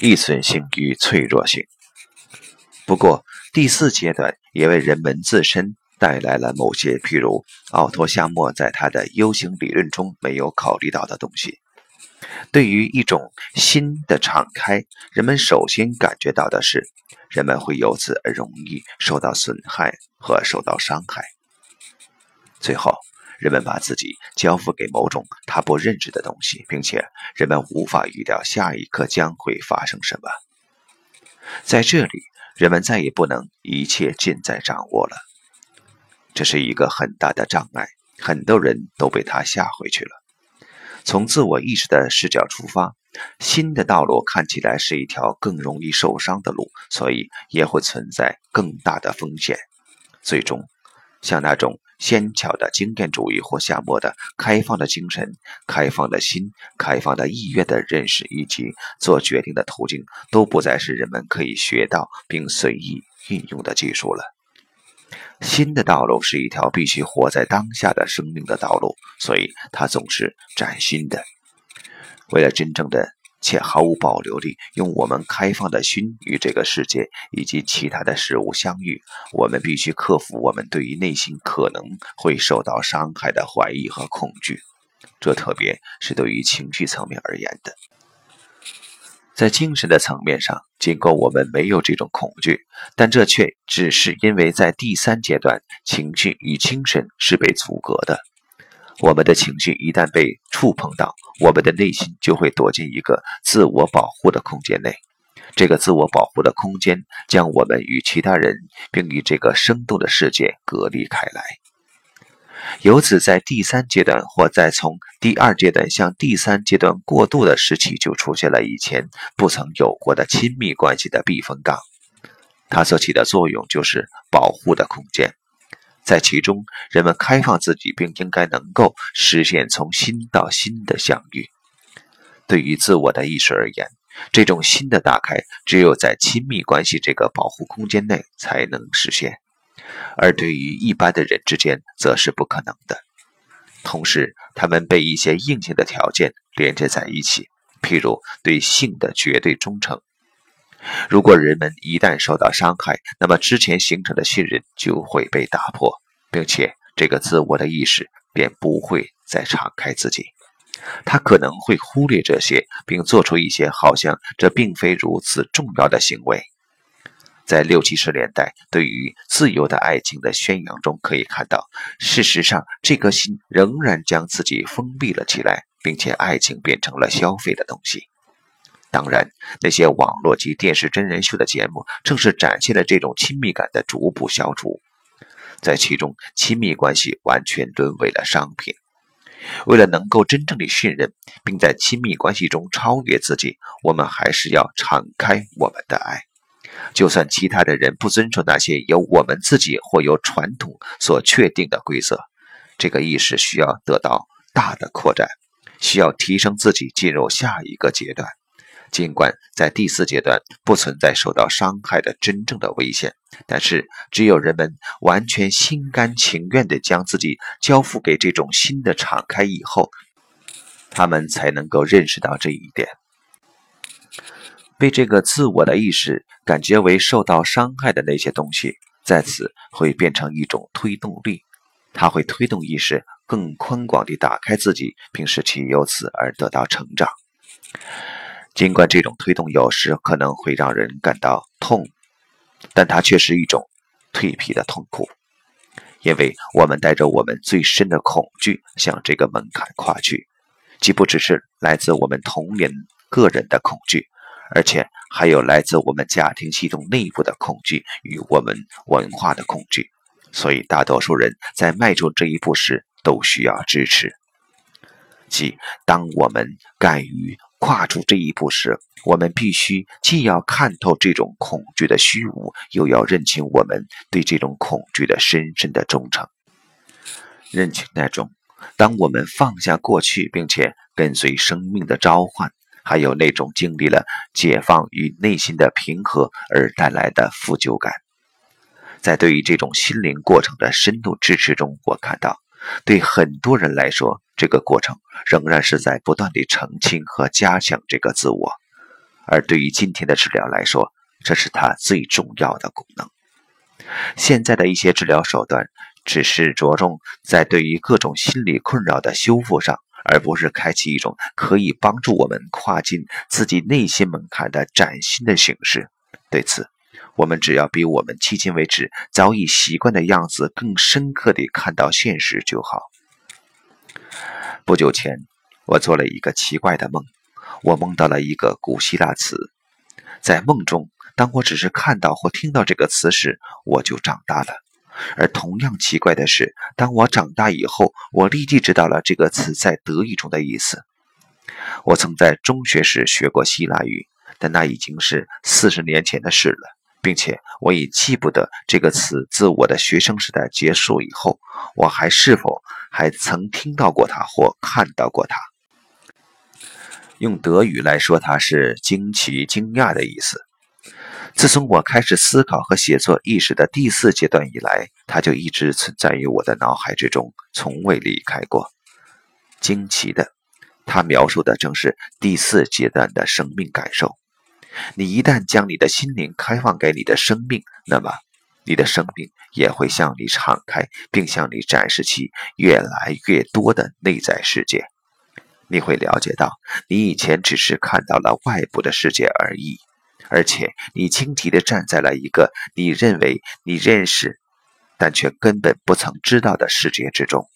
易损性与脆弱性。不过，第四阶段也为人们自身带来了某些，譬如奥托·夏默在他的 U 型理论中没有考虑到的东西。对于一种新的敞开，人们首先感觉到的是，人们会由此而容易受到损害和受到伤害。最后，人们把自己交付给某种他不认识的东西，并且人们无法预料下一刻将会发生什么。在这里。人们再也不能一切尽在掌握了，这是一个很大的障碍，很多人都被他吓回去了。从自我意识的视角出发，新的道路看起来是一条更容易受伤的路，所以也会存在更大的风险。最终，像那种。纤巧的经验主义或夏末的开放的精神、开放的心、开放的意愿的认识以及做决定的途径，都不再是人们可以学到并随意运用的技术了。新的道路是一条必须活在当下的生命的道路，所以它总是崭新的。为了真正的。且毫无保留地用我们开放的心与这个世界以及其他的事物相遇。我们必须克服我们对于内心可能会受到伤害的怀疑和恐惧，这特别是对于情绪层面而言的。在精神的层面上，尽管我们没有这种恐惧，但这却只是因为在第三阶段，情绪与精神是被阻隔的。我们的情绪一旦被触碰到，我们的内心就会躲进一个自我保护的空间内。这个自我保护的空间将我们与其他人，并与这个生动的世界隔离开来。由此，在第三阶段或在从第二阶段向第三阶段过渡的时期，就出现了以前不曾有过的亲密关系的避风港。它所起的作用就是保护的空间。在其中，人们开放自己，并应该能够实现从心到心的相遇。对于自我的意识而言，这种新的打开只有在亲密关系这个保护空间内才能实现，而对于一般的人之间则是不可能的。同时，他们被一些硬性的条件连接在一起，譬如对性的绝对忠诚。如果人们一旦受到伤害，那么之前形成的信任就会被打破，并且这个自我的意识便不会再敞开自己。他可能会忽略这些，并做出一些好像这并非如此重要的行为。在六七十年代对于自由的爱情的宣扬中，可以看到，事实上这颗心仍然将自己封闭了起来，并且爱情变成了消费的东西。当然，那些网络及电视真人秀的节目，正是展现了这种亲密感的逐步消除，在其中，亲密关系完全沦为了商品。为了能够真正的信任，并在亲密关系中超越自己，我们还是要敞开我们的爱，就算其他的人不遵守那些由我们自己或由传统所确定的规则。这个意识需要得到大的扩展，需要提升自己，进入下一个阶段。尽管在第四阶段不存在受到伤害的真正的危险，但是只有人们完全心甘情愿地将自己交付给这种新的敞开以后，他们才能够认识到这一点。被这个自我的意识感觉为受到伤害的那些东西，在此会变成一种推动力，它会推动意识更宽广地打开自己，并使其由此而得到成长。尽管这种推动有时可能会让人感到痛，但它却是一种蜕皮的痛苦，因为我们带着我们最深的恐惧向这个门槛跨去，既不只是来自我们童年个人的恐惧，而且还有来自我们家庭系统内部的恐惧与我们文化的恐惧。所以，大多数人在迈出这一步时都需要支持，即当我们敢于。跨出这一步时，我们必须既要看透这种恐惧的虚无，又要认清我们对这种恐惧的深深的忠诚。认清那种，当我们放下过去，并且跟随生命的召唤，还有那种经历了解放与内心的平和而带来的负疚感，在对于这种心灵过程的深度支持中，我看到。对很多人来说，这个过程仍然是在不断地澄清和加强这个自我，而对于今天的治疗来说，这是它最重要的功能。现在的一些治疗手段只是着重在对于各种心理困扰的修复上，而不是开启一种可以帮助我们跨进自己内心门槛的崭新的形式。对此，我们只要比我们迄今为止早已习惯的样子更深刻地看到现实就好。不久前，我做了一个奇怪的梦，我梦到了一个古希腊词，在梦中。当我只是看到或听到这个词时，我就长大了。而同样奇怪的是，当我长大以后，我立即知道了这个词在德语中的意思。我曾在中学时学过希腊语，但那已经是四十年前的事了，并且我已记不得这个词自我的学生时代结束以后，我还是否还曾听到过它或看到过它。用德语来说，它是惊奇、惊讶的意思。自从我开始思考和写作意识的第四阶段以来，它就一直存在于我的脑海之中，从未离开过。惊奇的，它描述的正是第四阶段的生命感受。你一旦将你的心灵开放给你的生命，那么你的生命也会向你敞开，并向你展示其越来越多的内在世界。你会了解到，你以前只是看到了外部的世界而已。而且，你轻敌地站在了一个你认为你认识，但却根本不曾知道的世界之中。